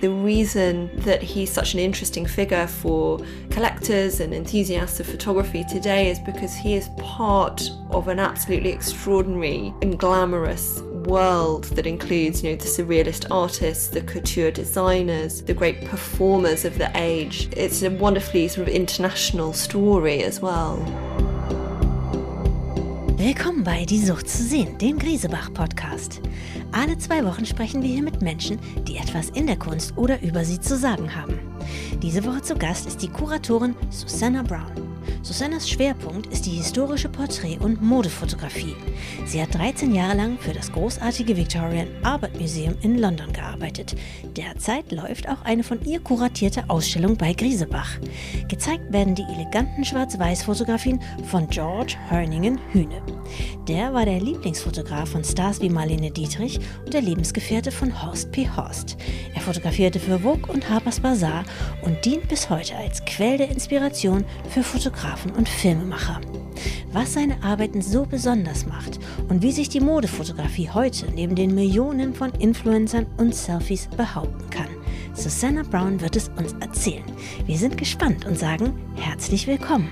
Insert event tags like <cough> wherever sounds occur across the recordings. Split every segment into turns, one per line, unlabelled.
the reason that he's such an interesting figure for collectors and enthusiasts of photography today is because he is part of an absolutely extraordinary and glamorous world that includes, you know, the surrealist artists, the couture designers, the great performers of the age. It's a wonderfully sort of international story as well.
Willkommen bei Die Sucht zu sehen, dem Griesebach-Podcast. Alle zwei Wochen sprechen wir hier mit Menschen, die etwas in der Kunst oder über sie zu sagen haben. Diese Woche zu Gast ist die Kuratorin Susanna Brown. Susannas Schwerpunkt ist die historische Porträt- und Modefotografie. Sie hat 13 Jahre lang für das großartige Victorian Albert Museum in London gearbeitet. Derzeit läuft auch eine von ihr kuratierte Ausstellung bei Griesebach. Gezeigt werden die eleganten Schwarz-Weiß-Fotografien von George Hörningen Hühne. Der war der Lieblingsfotograf von Stars wie Marlene Dietrich und der Lebensgefährte von Horst P. Horst. Er fotografierte für Vogue und Harper's Bazaar und dient bis heute als Quell der Inspiration für Fotografen Fotografen und Filmemacher. Was seine Arbeiten so besonders macht und wie sich die Modefotografie heute neben den Millionen von Influencern und Selfies behaupten kann. Susanna Brown wird es uns erzählen. Wir sind gespannt und sagen herzlich willkommen.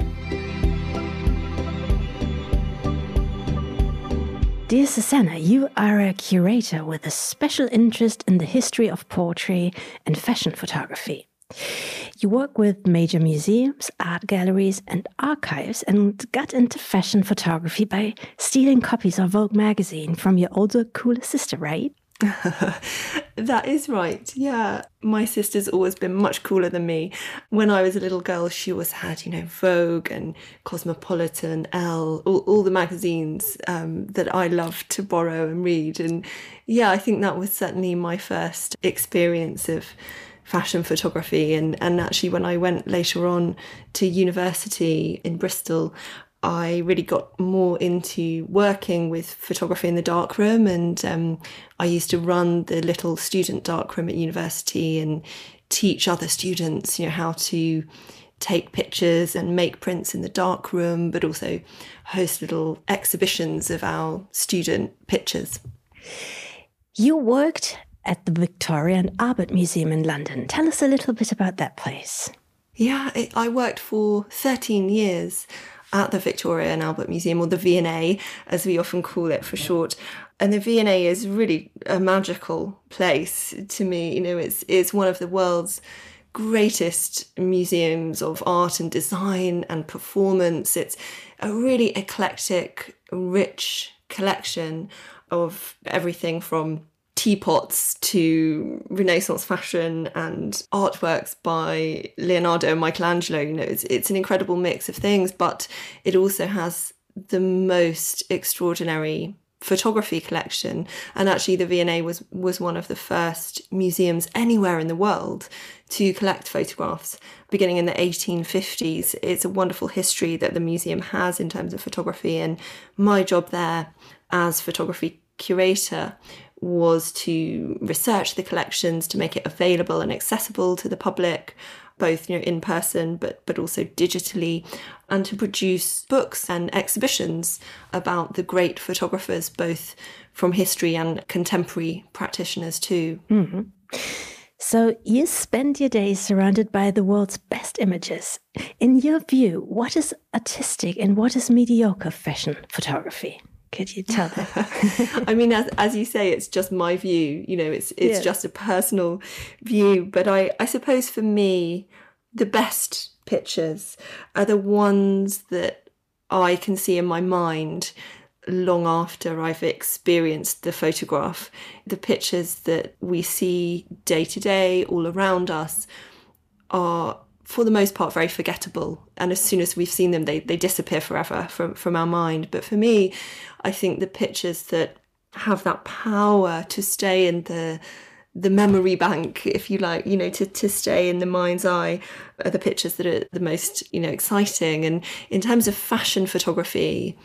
Dear Susanna, you are a curator with a special interest in the history of portrait and fashion photography. You work with major museums, art galleries, and archives, and got into fashion photography by stealing copies of Vogue magazine from your older, cooler sister, right? <laughs>
that is right. Yeah. My sister's always been much cooler than me. When I was a little girl, she always had, you know, Vogue and Cosmopolitan, Elle, all, all the magazines um, that I loved to borrow and read. And yeah, I think that was certainly my first experience of fashion photography. And, and actually, when I went later on to university in Bristol, I really got more into working with photography in the darkroom. And um, I used to run the little student darkroom at university and teach other students, you know, how to take pictures and make prints in the darkroom, but also host little exhibitions of our student pictures.
You worked at the Victoria and Albert Museum in London. Tell us a little bit about that place.
Yeah, I worked for 13 years at the Victoria and Albert Museum, or the V&A, as we often call it for short. And the V&A is really a magical place to me. You know, it's it's one of the world's greatest museums of art and design and performance. It's a really eclectic, rich collection of everything from teapots to Renaissance fashion and artworks by Leonardo and Michelangelo. You know, it's, it's an incredible mix of things, but it also has the most extraordinary photography collection and actually the V&A was was one of the first museums anywhere in the world to collect photographs beginning in the 1850s it's a wonderful history that the museum has in terms of photography and my job there as photography curator was to research the collections to make it available and accessible to the public both you know in person but but also digitally and to produce books and exhibitions about the great photographers both from history and contemporary practitioners too
mm-hmm. So, you spend your days surrounded by the world's best images. In your view, what is artistic and what is mediocre fashion photography? Could you tell them? <laughs>
I mean, as, as you say, it's just my view. You know, it's it's yeah. just a personal view. But I, I suppose for me, the best pictures are the ones that I can see in my mind long after I've experienced the photograph. The pictures that we see day to day all around us are for the most part very forgettable. And as soon as we've seen them they, they disappear forever from, from our mind. But for me i think the pictures that have that power to stay in the the memory bank if you like you know to, to stay in the mind's eye are the pictures that are the most you know exciting. And in terms of fashion photography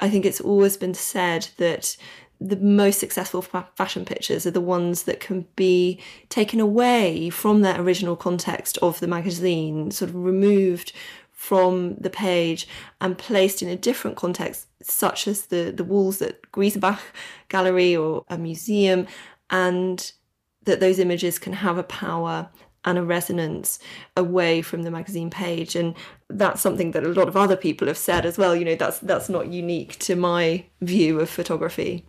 i think it's always been said that the most successful fashion pictures are the ones that can be taken away from their original context of the magazine, sort of removed from the page and placed in a different context, such as the, the walls at Grisebach Gallery or a museum, and that those images can have a power and a resonance away from the magazine page. And that's something that a lot of other people have said as well you know that's that's not unique to my view of photography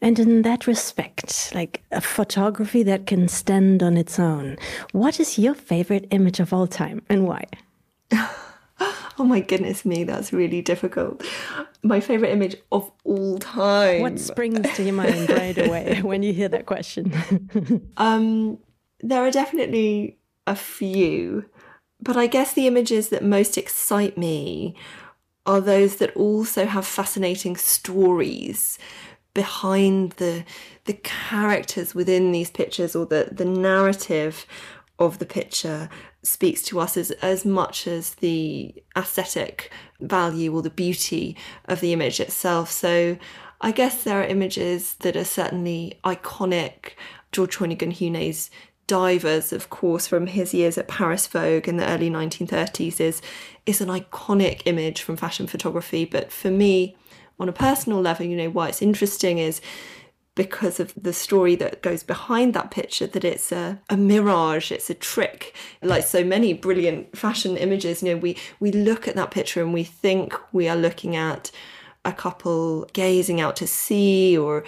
and in that respect like a photography that can stand on its own what is your favorite image of all time and why? <laughs>
Oh my goodness me that's really difficult. My favorite image of all time.
What springs to your mind right away <laughs> when you hear that question? <laughs>
Um there are definitely a few, but I guess the images that most excite me are those that also have fascinating stories behind the the characters within these pictures or the the narrative of the picture speaks to us as as much as the aesthetic value or the beauty of the image itself so I guess there are images that are certainly iconic. George Hoyningen-Huene's divers, of course, from his years at Paris Vogue in the early 1930s, is, is an iconic image from fashion photography. But for me, on a personal level, you know, why it's interesting is because of the story that goes behind that picture that it's a, a mirage it's a trick. Like so many brilliant fashion images you know we we look at that picture and we think we are looking at a couple gazing out to sea or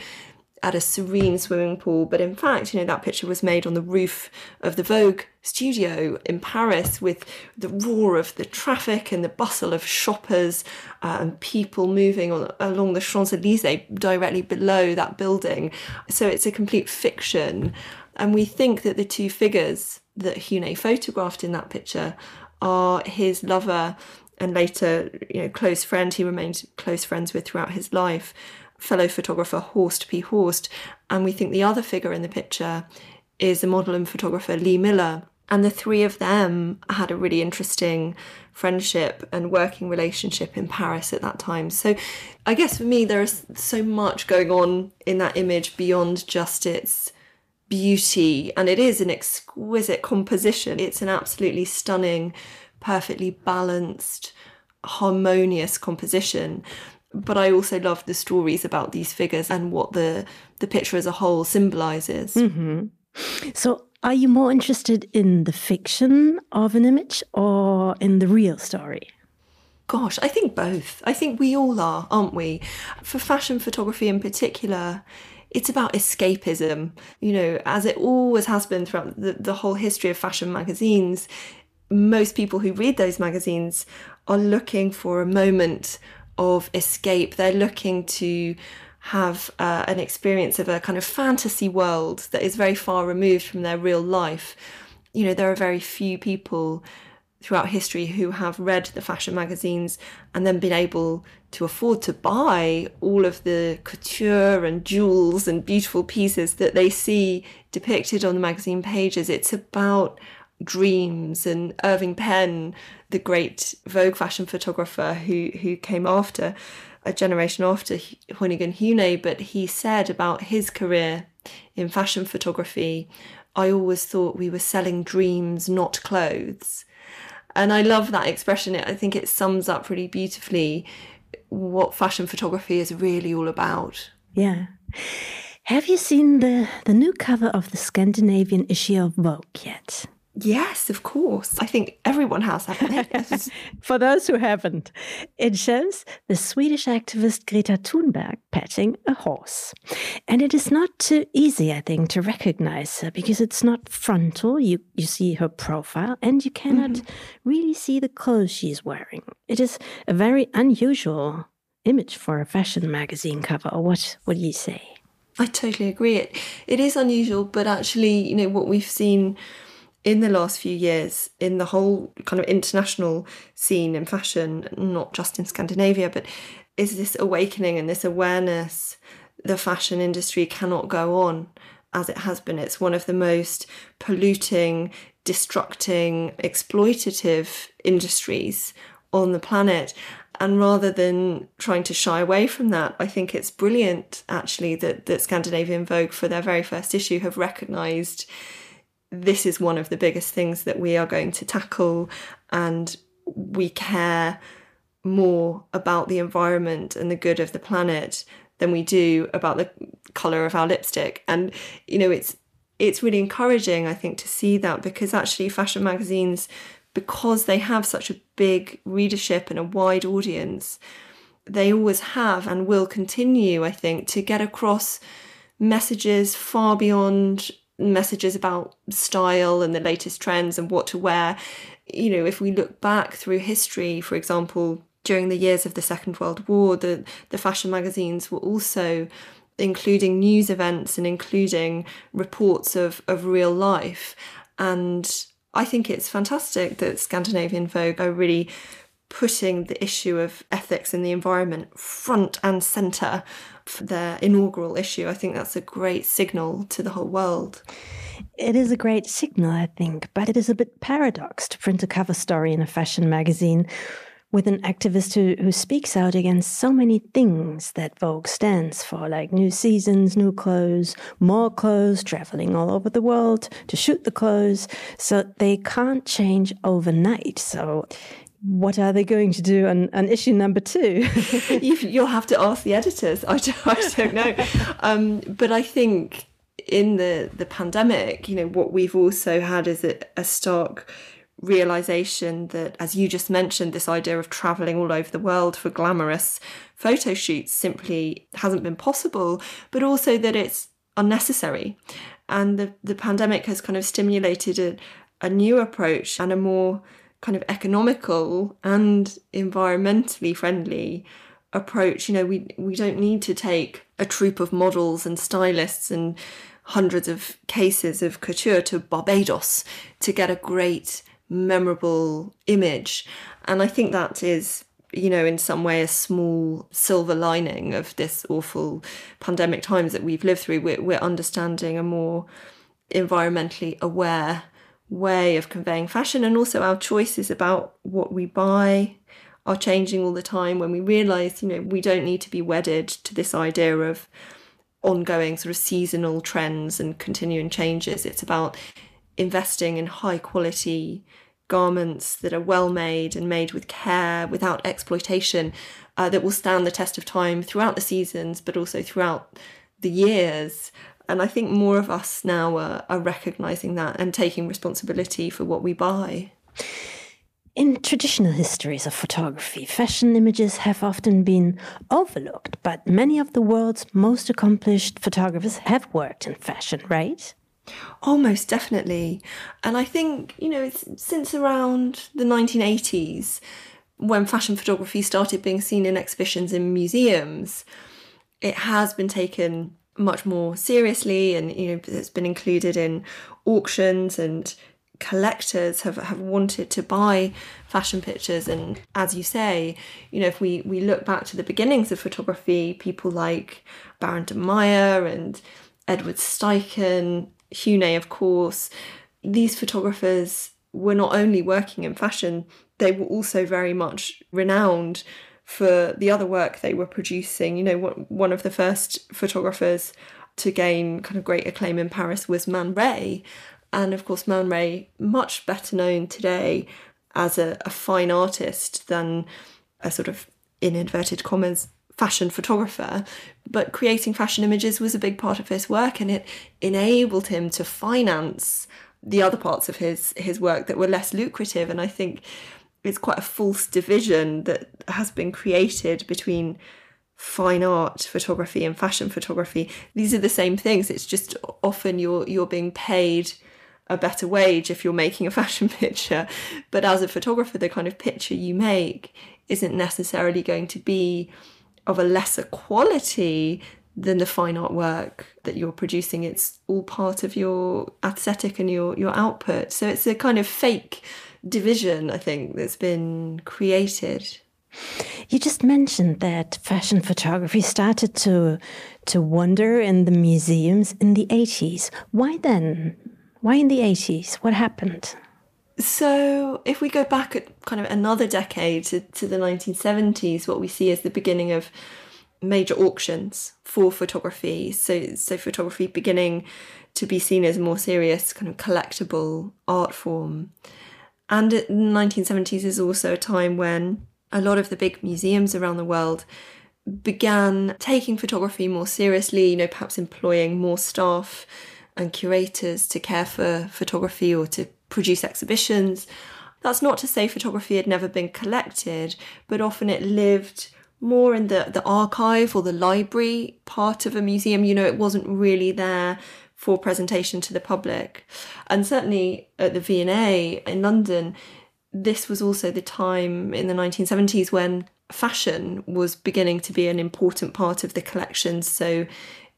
at a serene swimming pool. But in fact, you know, that picture was made on the roof of the Vogue studio in Paris with the roar of the traffic and the bustle of shoppers uh, and people moving on, along the Champs Elysees directly below that building. So it's a complete fiction. And we think that the two figures that Huene photographed in that picture are his lover and later, you know, close friend he remained close friends with throughout his life fellow photographer Horst P. Horst, and we think the other figure in the picture is a model and photographer Lee Miller. And the three of them had a really interesting friendship and working relationship in Paris at that time. So I guess for me, there is so much going on in that image beyond just its beauty. And it is an exquisite composition. It's an absolutely stunning, perfectly balanced, harmonious composition but I also love the stories about these figures and what the the picture as a whole symbolizes.
Mm -hmm. So, are you more interested in the fiction of an image or in the real story?
Gosh, I think both. I think we all are, aren't we? For fashion photography in particular, it's about escapism, you know, as it always has been throughout the, the whole history of fashion magazines. Most people who read those magazines are looking for a moment of escape. They're looking to have uh, an experience of a kind of fantasy world that is very far removed from their real life. You know, there are very few people throughout history who have read the fashion magazines and then been able to afford to buy all of the couture and jewels and beautiful pieces that they see depicted on the magazine pages. It's about dreams and Irving Penn the great Vogue fashion photographer who who came after a generation after Hoyningen-Huene, but he said about his career in fashion photography, I always thought we were selling dreams, not clothes. And I love that expression. I think it sums up really beautifully what fashion photography is really all about.
Yeah. Have you seen the, the new cover of the Scandinavian issue of Vogue yet?
Yes, of course. I think everyone has, haven't? <laughs>
For those who haven't, it shows the Swedish activist Greta Thunberg petting a horse. And it is not too easy, I think, to recognize her because it's not frontal. You, you see her profile and you cannot mm -hmm. really see the clothes she's wearing. It is a very unusual image for a fashion magazine cover. Or what, what do you say?
I totally agree. It, it is unusual, but actually, you know, what we've seen in the last few years in the whole kind of international scene in fashion, not just in Scandinavia, but is this awakening and this awareness the fashion industry cannot go on as it has been. It's one of the most polluting, destructing, exploitative industries on the planet. And rather than trying to shy away from that, I think it's brilliant actually that, that Scandinavian Vogue, for their very first issue, have recognised this is one of the biggest things that we are going to tackle and we care more about the environment and the good of the planet than we do about the color of our lipstick. And you know it's it's really encouraging, I think, to see that because actually fashion magazines, because they have such a big readership and a wide audience, they always have and will continue, I think, to get across messages far beyond messages about style and the latest trends and what to wear. You know, if we look back through history, for example, during the years of the Second World War, the, the fashion magazines were also including news events and including reports of, of real life. And I think it's fantastic that Scandinavian Vogue are really putting the issue of ethics and the environment front and centre for their inaugural issue. I think that's a great signal to the whole world.
It is a great signal, I think, but it is a bit paradox to print a cover story in a fashion magazine with an activist who, who speaks out against so many things that Vogue stands for, like new seasons, new clothes, more clothes, traveling all over the world to shoot the clothes. So they can't change overnight. So what are they going to do on, on issue number two? <laughs>
you, will have to ask the editors. I don't, I don't know. Um, but I think in the, the pandemic, you know, what we've also had is a, a stark realization that, as you just mentioned, this idea of traveling all over the world for glamorous photo shoots simply hasn't been possible, but also that it's unnecessary. And the, the pandemic has kind of stimulated a, a new approach and a more kind of economical and environmentally friendly approach. You know, we we don't need to take a troop of models and stylists and hundreds of cases of couture to Barbados to get a great memorable image. And I think that is, you know, in some way a small silver lining of this awful pandemic times that we've lived through. We're, we're understanding a more environmentally aware way of conveying fashion and also our choices about what we buy are changing all the time when we realize you know we don't need to be wedded to this idea of ongoing sort of seasonal trends and continuing changes it's about investing in high quality garments that are well made and made with care, without exploitation, uh, that will stand the test of time throughout the seasons, but also throughout the years. And I think more of us now are, are recognizing that and taking responsibility for what we buy.
In traditional histories of photography, fashion images have often been overlooked, but many of the world's most accomplished photographers have worked in fashion, right?
Oh, Almost definitely. And I think, you know, it's since around the 1980s when fashion photography started being seen in exhibitions in museums, it has been taken much more seriously and you know it's been included in auctions and collectors have, have wanted to buy fashion pictures. And as you say you know if we we look back to the beginnings of photography people like baron de meyer and edward steichen huene of course, these photographers were not only working in fashion, they were also very much renowned for the other work they were producing. You know, one of the first photographers to gain kind of great acclaim in Paris was Man Ray. And of course, Man Ray, much better known today as a, a fine artist than a sort of, in inverted commas, fashion photographer, but creating fashion images was a big part of his work and it enabled him to finance the other parts of his his work that were less lucrative and I think it's quite a false division that has been created between fine art photography and fashion photography these are the same things it's just often you're you're being paid a better wage if you're making a <laughs> fashion picture but as a photographer the kind of picture you make isn't necessarily going to be of a lesser quality than the fine art work that you're producing. It's all part of your aesthetic and your, your output. So it's a kind of fake division, I think, that's been created.
You just mentioned that fashion photography started to to wander in the museums in the 80s. Why then? Why in the 80s? What happened?
So, if we go back at kind of another decade to, to the 1970s, what we see is the beginning of major auctions for photography. So, so photography beginning to be seen as a more serious kind of collectible art form. And the 1970s is also a time when a lot of the big museums around the world began taking photography more seriously, you know, perhaps employing more staff and curators to care for photography or to produce exhibitions. That's not to say photography had never been collected, but often it lived more in the, the archive or the library part of a museum. You know, it wasn't really there for presentation to the public. And certainly at the V&A in London, this was also the time in the 1970s when fashion was beginning to be an important part of the collections. So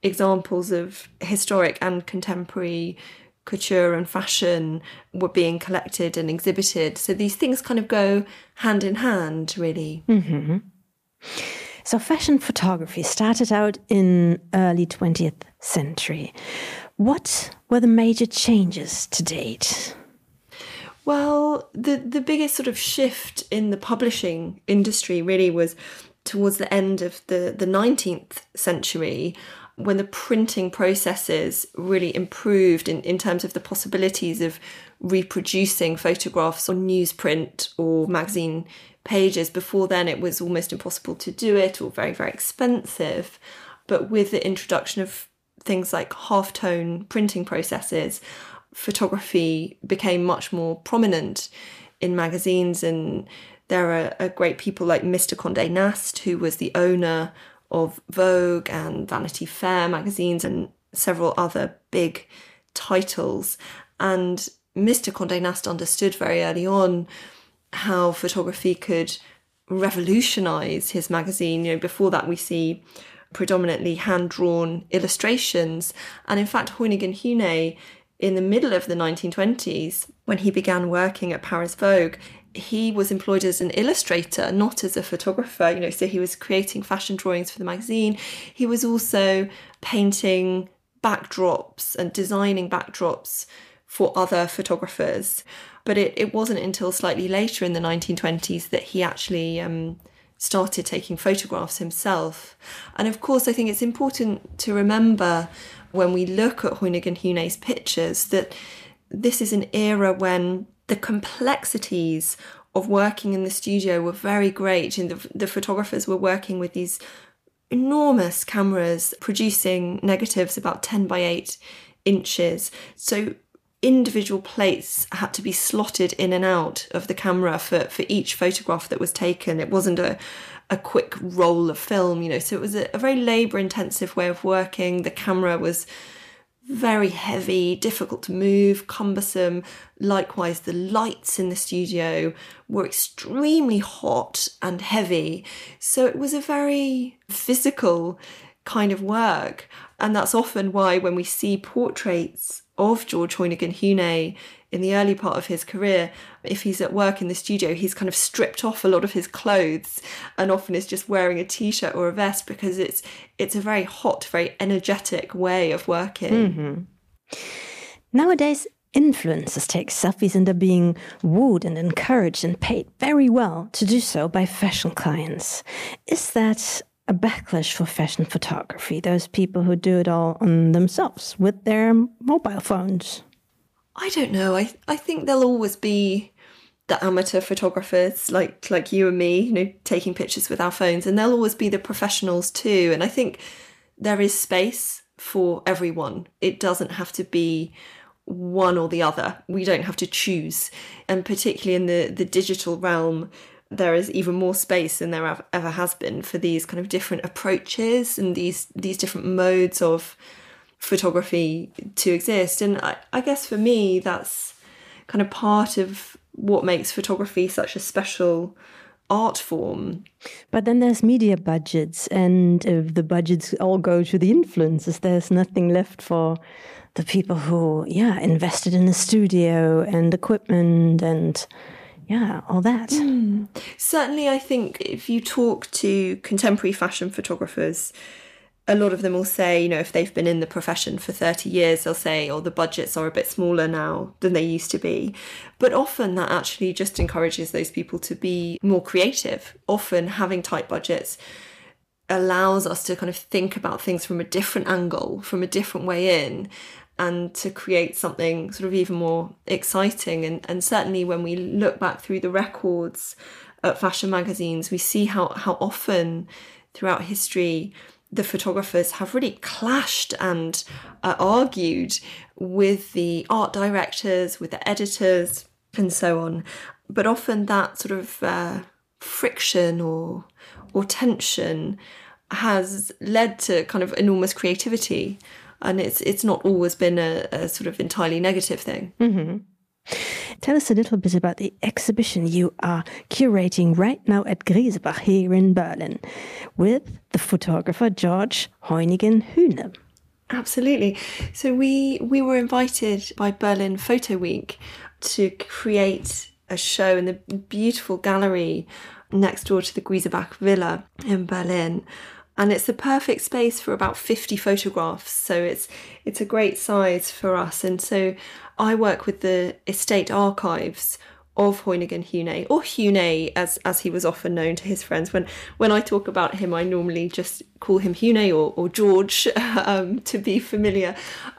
examples of historic and contemporary couture and fashion were being collected and exhibited. So these things kind of go hand in hand, really.
Mm-hmm. So fashion photography started out in early 20th century. What were the major changes to date?
Well, the the biggest sort of shift in the publishing industry really was towards the end of the, the 19th century when the printing processes really improved in, in terms of the possibilities of reproducing photographs on newsprint or magazine pages. Before then, it was almost impossible to do it or very, very expensive. But with the introduction of things like half tone printing processes, photography became much more prominent in magazines and there are, are great people like Mr. Condé Nast, who was the owner of Vogue and Vanity Fair magazines and several other big titles. And Mr. Condé Nast understood very early on how photography could revolutionize his magazine. You know, before that, we see predominantly hand drawn illustrations. And in fact, Hoyningen Huene, in the middle of the 1920s, when he began working at Paris Vogue, he was employed as an illustrator, not as a photographer. You know, so he was creating fashion drawings for the magazine. He was also painting backdrops and designing backdrops for other photographers. But it, it wasn't until slightly later in the 1920s that he actually um, started taking photographs himself. And of course, I think it's important to remember when we look at Hoyningen Huene's pictures that this is an era when the complexities of working in the studio were very great and the, the photographers were working with these enormous cameras producing negatives about 10 by 8 inches so individual plates had to be slotted in and out of the camera for, for each photograph that was taken it wasn't a, a quick roll of film, you know. So it was a, a very labour intensive way of working. The camera was very heavy, difficult to move, cumbersome. Likewise, the lights in the studio were extremely hot and heavy. So it was a very physical kind of work. And that's often why when we see portraits of George Hoyningen Huene in the early part of his career, if he's at work in the studio, he's kind of stripped off a lot of his clothes and often is just wearing a t-shirt or a vest because it's it's a very hot, very energetic way of working.
Mm-hmm. Nowadays, influencers take selfies and are being wooed and encouraged and paid very well to do so by fashion clients. Is that a backlash for fashion photography? Those people who do it all on themselves with their mobile phones?
I don't know. I I think there'll always be the amateur photographers like like you and me, you know, taking pictures with our phones, and there'll always be the professionals too. And I think there is space for everyone. It doesn't have to be one or the other. We don't have to choose. And particularly in the the digital realm, there is even more space than there ever has been for these kind of different approaches and these these different modes of photography to exist. And I, I guess for me, that's kind of part of what makes photography such a special art form.
But then there's media budgets, and if the budgets all go to the influencers, there's nothing left for the people who, yeah, invested in the studio and equipment and yeah, all that. Mm.
Certainly, I think if you talk to contemporary fashion photographers, a lot of them will say, you know, if they've been in the profession for 30 years, they'll say, oh, the budgets are a bit smaller now than they used to be. But often that actually just encourages those people to be more creative. Often having tight budgets allows us to kind of think about things from a different angle, from a different way in, and to create something sort of even more exciting. And, and certainly when we look back through the records at fashion magazines, we see how, how often throughout history the photographers have really clashed and uh, argued with the art directors, with the editors, and so on. But often that sort of uh, friction or or tension has led to kind of enormous creativity, and it's it's not always been a, a sort of entirely negative thing.
Mm-hmm. Tell us a little bit about the exhibition you are curating right now at Grisebach here in Berlin with the photographer George Hoyningen Huene.
Absolutely. So we we were invited by Berlin Photo Week to create a show in the beautiful gallery next door to the Grisebach Villa in Berlin. And it's the perfect space for about 50 photographs. So it's it's a great size for us. And so I work with the estate archives of Hoyningen Huene or Huene as as he was often known to his friends. When when I talk about him, I normally just call him Huene or, or George <laughs> um, to be familiar.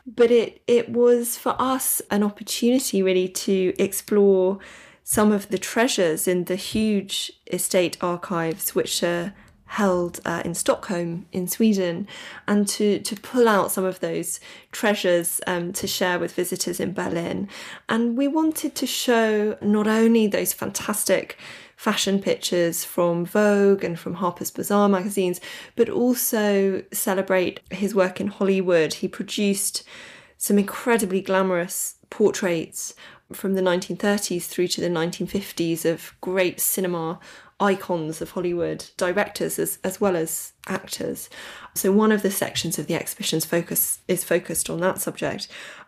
But it it was for us an opportunity really to explore some of the treasures in the huge estate archives, which are held uh, in Stockholm in Sweden and to, to pull out some of those treasures um, to share with visitors in Berlin. And we wanted to show not only those fantastic fashion pictures from Vogue and from Harper's Bazaar magazines, but also celebrate his work in Hollywood. He produced some incredibly glamorous portraits from the 1930s through to the 1950s of great cinema icons of Hollywood, directors as, as well as actors. So one of the sections of the exhibition's focus is focused on that subject,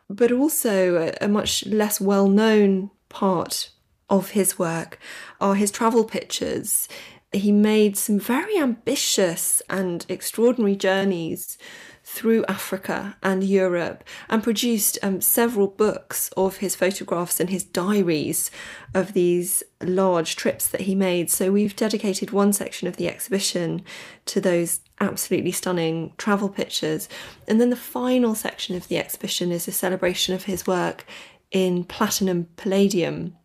but also a, a much less well-known part of his work are his travel pictures. He made some very ambitious and extraordinary journeys through Africa and Europe and produced um, several books of his photographs and his diaries of these large trips that he made. So we've dedicated one section of the exhibition to those absolutely stunning travel pictures. And then the final section of the exhibition is a celebration of his work in platinum palladium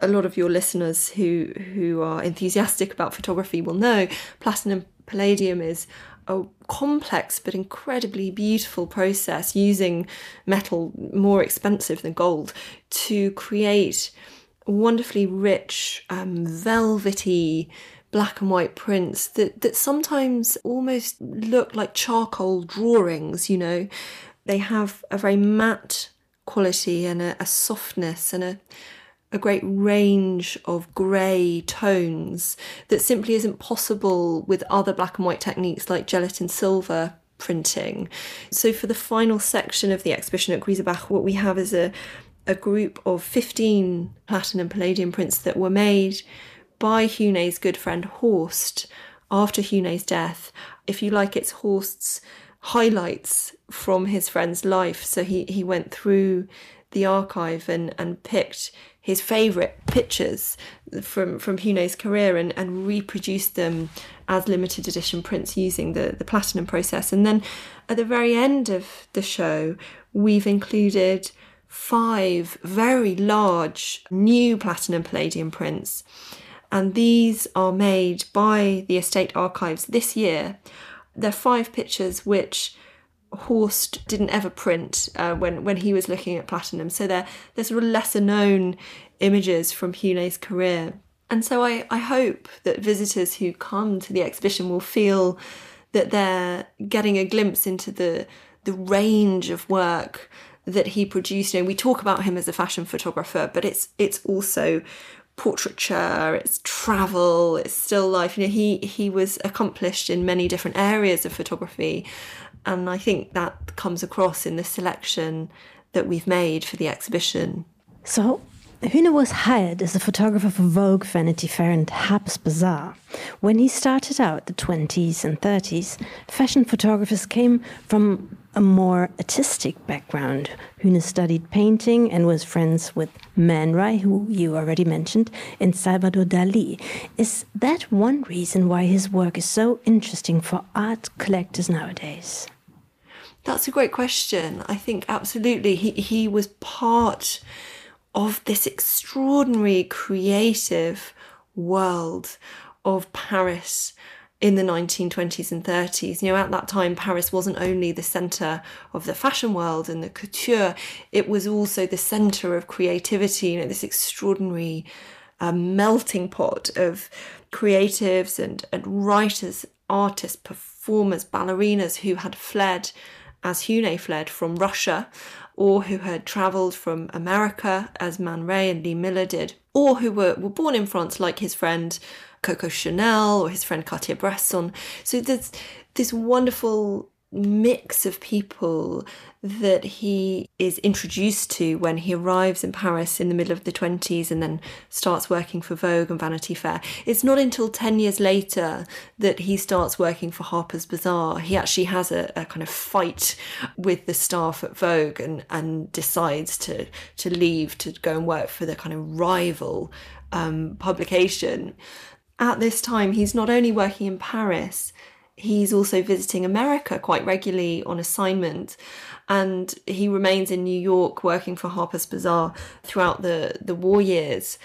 a lot of your listeners who who are enthusiastic about photography will know platinum palladium is a complex but incredibly beautiful process using metal more expensive than gold to create wonderfully rich, um, velvety black and white prints that, that sometimes almost look like charcoal drawings, you know. They have a very matte quality and a, a softness and a, a great range of grey tones that simply isn't possible with other black and white techniques like gelatin silver printing. So, for the final section of the exhibition at Grisebach, what we have is a, a group of 15 platinum and palladium prints that were made by Huene's good friend Horst after Huene's death. If you like, it's Horst's highlights from his friend's life. So he, he went through the archive and, and picked his favourite pictures from from Huene's career and, and reproduced them as limited edition prints using the, the platinum process. And then at the very end of the show, we've included five very large new platinum palladium prints. And these are made by the Estate Archives this year. They're five pictures which Horst didn't ever print uh, when when he was looking at platinum. So they're they're sort of lesser known images from Huene's career. And so I, I hope that visitors who come to the exhibition will feel that they're getting a glimpse into the the range of work that he produced. You know, we talk about him as a fashion photographer, but it's it's also portraiture, it's travel, it's still life. You know, he he was accomplished in many different areas of photography, and I think that comes across in the selection that we've made for the exhibition.
So, Huene was hired as a photographer for Vogue, Vanity Fair, and Harper's Bazaar. When he started out, the 20s and 30s, fashion photographers came from a more artistic background. Huene studied painting and was friends with Man Ray, who you already mentioned, and Salvador Dali. Is that one reason why his work is so interesting for art collectors nowadays?
That's a great question. I think absolutely he, he was part of this extraordinary creative world of Paris in the 1920s and 30s. You know, at that time, Paris wasn't only the centre of the fashion world and the couture, it was also the centre of creativity, you know, this extraordinary uh, melting pot of creatives and, and writers, artists, performers, ballerinas who had fled as Huene fled from Russia or who had travelled from America, as Man Ray and Lee Miller did, or who were, were born in France, like his friend Coco Chanel or his friend Cartier-Bresson. So there's this wonderful mix of people that he is introduced to when he arrives in Paris in the middle of the 20s and then starts working for Vogue and Vanity Fair. It's not until 10 years later that he starts working for Harper's Bazaar. He actually has a, a kind of fight with the staff at Vogue and, and decides to, to leave to go and work for the kind of rival um, publication. At this time, he's not only working in Paris, he's also visiting America quite regularly on assignment. And he remains in New York working for Harper's Bazaar throughout the, the war years.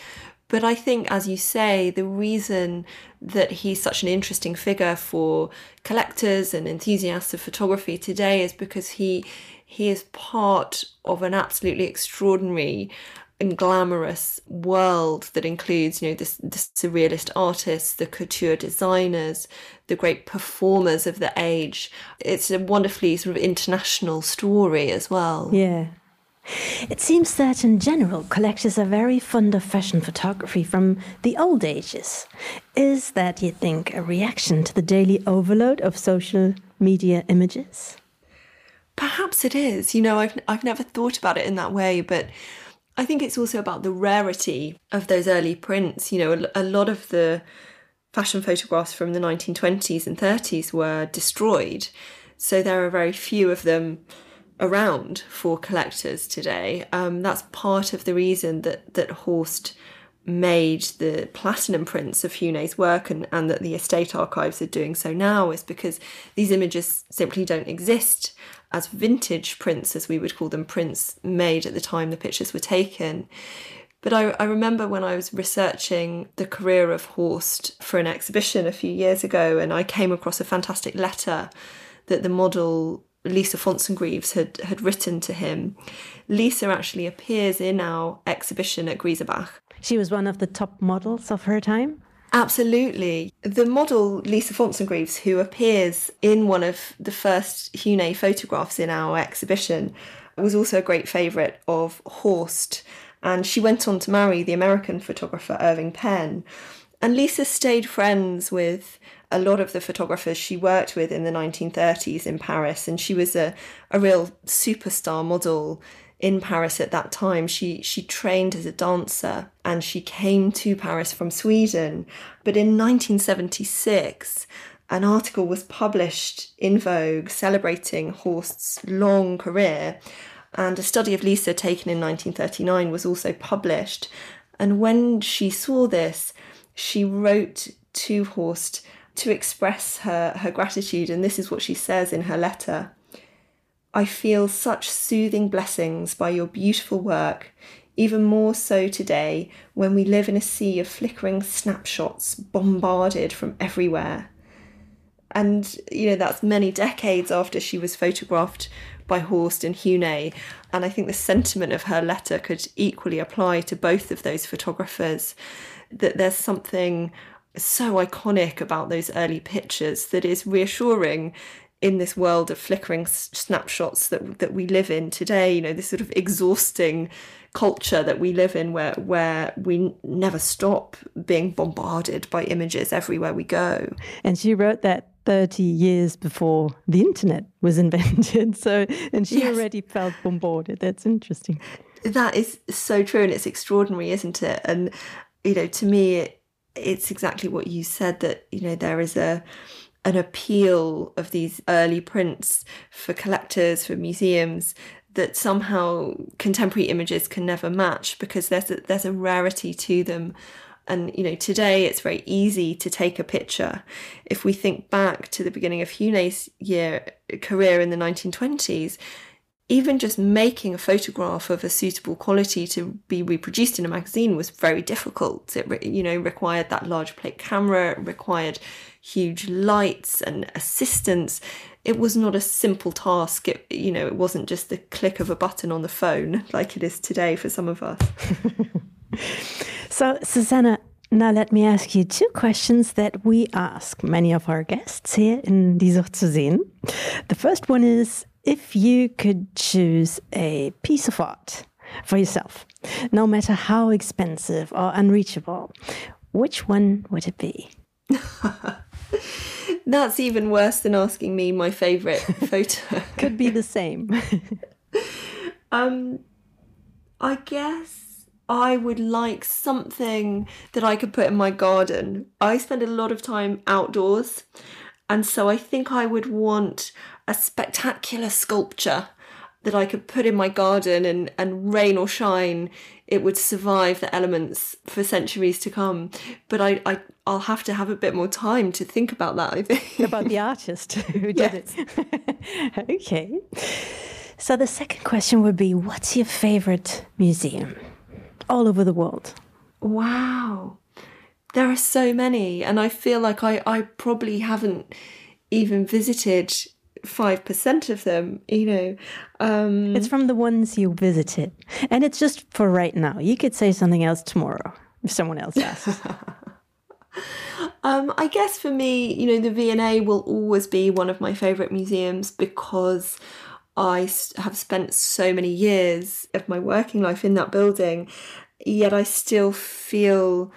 But I think, as you say, the reason that he's such an interesting figure for collectors and enthusiasts of photography today is because he he is part of an absolutely extraordinary and glamorous world that includes, you know, the, the surrealist artists, the couture designers, the great performers of the age. It's a wonderfully sort of international story as well.
Yeah. It seems that in general, collectors are very fond of fashion photography from the old ages. Is that, you think, a reaction to the daily overload of social media images?
Perhaps it is. You know, I've, I've never thought about it in that way, but I think it's also about the rarity of those early prints. You know, a, a lot of the fashion photographs from the 1920s and 30s were destroyed. So there are very few of them around for collectors today. Um, that's part of the reason that, that Horst made the platinum prints of Huene's work and, and that the estate archives are doing so now is because these images simply don't exist as vintage prints, as we would call them, prints made at the time the pictures were taken. But I, I, remember when I was researching the career of Horst for an exhibition a few years ago, and I came across a fantastic letter that the model Lisa Fonssagrives had, had written to him. Lisa actually appears in our exhibition at Grisebach.
She was one of the top models of her time?
Absolutely. The model Lisa Fonssagrives, who appears in one of the first Huene photographs in our exhibition, was also a great favourite of Horst. And she went on to marry the American photographer Irving Penn. And Lisa stayed friends with a lot of the photographers she worked with in the 1930s in Paris. And she was a, a real superstar model in Paris at that time. She she trained as a dancer and she came to Paris from Sweden. But in 1976, an article was published in Vogue celebrating Horst's long career, and a study of Lisa taken in 1939 was also published. And when she saw this, she wrote to Horst to express her, her gratitude, and this is what she says in her letter. I feel such soothing blessings by your beautiful work, even more so today when we live in a sea of flickering snapshots bombarded from everywhere. And, you know, that's many decades after she was photographed by Horst and Huene. And I think the sentiment of her letter could equally apply to both of those photographers. That there's something so iconic about those early pictures that is reassuring in this world of flickering snapshots that that we live in today you know this sort of exhausting culture that we live in where where we never stop being bombarded by images everywhere we go.
And she wrote that 30 years before the internet was <laughs> invented so and she yes. already felt bombarded. That's interesting.
That is so true and it's extraordinary isn't it? And you know to me it, it's exactly what you said that you know there is a an appeal of these early prints for collectors, for museums, that somehow contemporary images can never match because there's a, there's a rarity to them. And you know, today it's very easy to take a picture. If we think back to the beginning of Huene's year career in the 1920s, even just making a photograph of a suitable quality to be reproduced in a magazine was very difficult. It, you know, required that large plate camera, required huge lights and assistance. It was not a simple task. It, you know, it wasn't just the click of a button on the phone <laughs> like it is today for some of us. <laughs>
so, Susanna, now let me ask you two questions that we ask many of our guests here in Die Sucht zu sehen. The first one is if you could choose a piece of art for yourself, no matter how expensive or unreachable, which one would it be? <laughs> <laughs>
That's even worse than asking me my favourite <laughs> photo.
Could be the same. <laughs>
um, I guess I would like something that I could put in my garden. I spend a lot of time outdoors, and so I think I would want a spectacular sculpture that I could put in my garden and, and rain or shine, it would survive the elements for centuries to come. But I, I I'll have to have a bit more time to think about that, I think.
About the artist who <laughs> did it. <laughs> okay. So the second question would be what's your favorite museum all over the world?
Wow. There are so many, and I feel like I, I probably haven't even visited five percent of them you know um,
it's from the ones you visited. And it's just for right now. You could say something else tomorrow if someone else asks. <laughs>
Um, i guess for me you know the V&A will always be one of my favorite museums because i have spent so many years of my working life in that building yet i still feel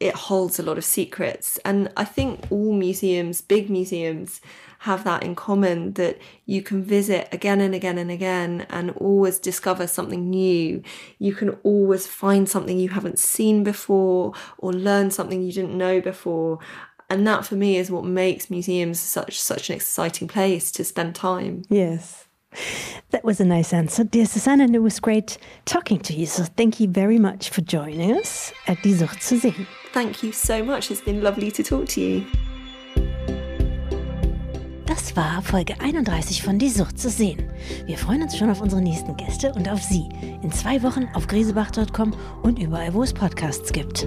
it holds a lot of secrets. And i think all museums big museums have that in common that you can visit again and again and again and always discover something new. You can always find something you haven't seen before or learn something you didn't know before. And that for me is what makes museums such such an exciting place to spend time.
Yes. That was a nice answer, dear Susanne, and it was great talking to you. So thank you very much for joining us at Die Sucht zu sehen.
Thank you so much. It's been lovely to talk to you.
Das war Folge 31 von Die Sucht zu sehen. Wir freuen uns schon auf unsere nächsten Gäste und auf Sie. In zwei Wochen auf grisebach.com und überall, wo es Podcasts gibt.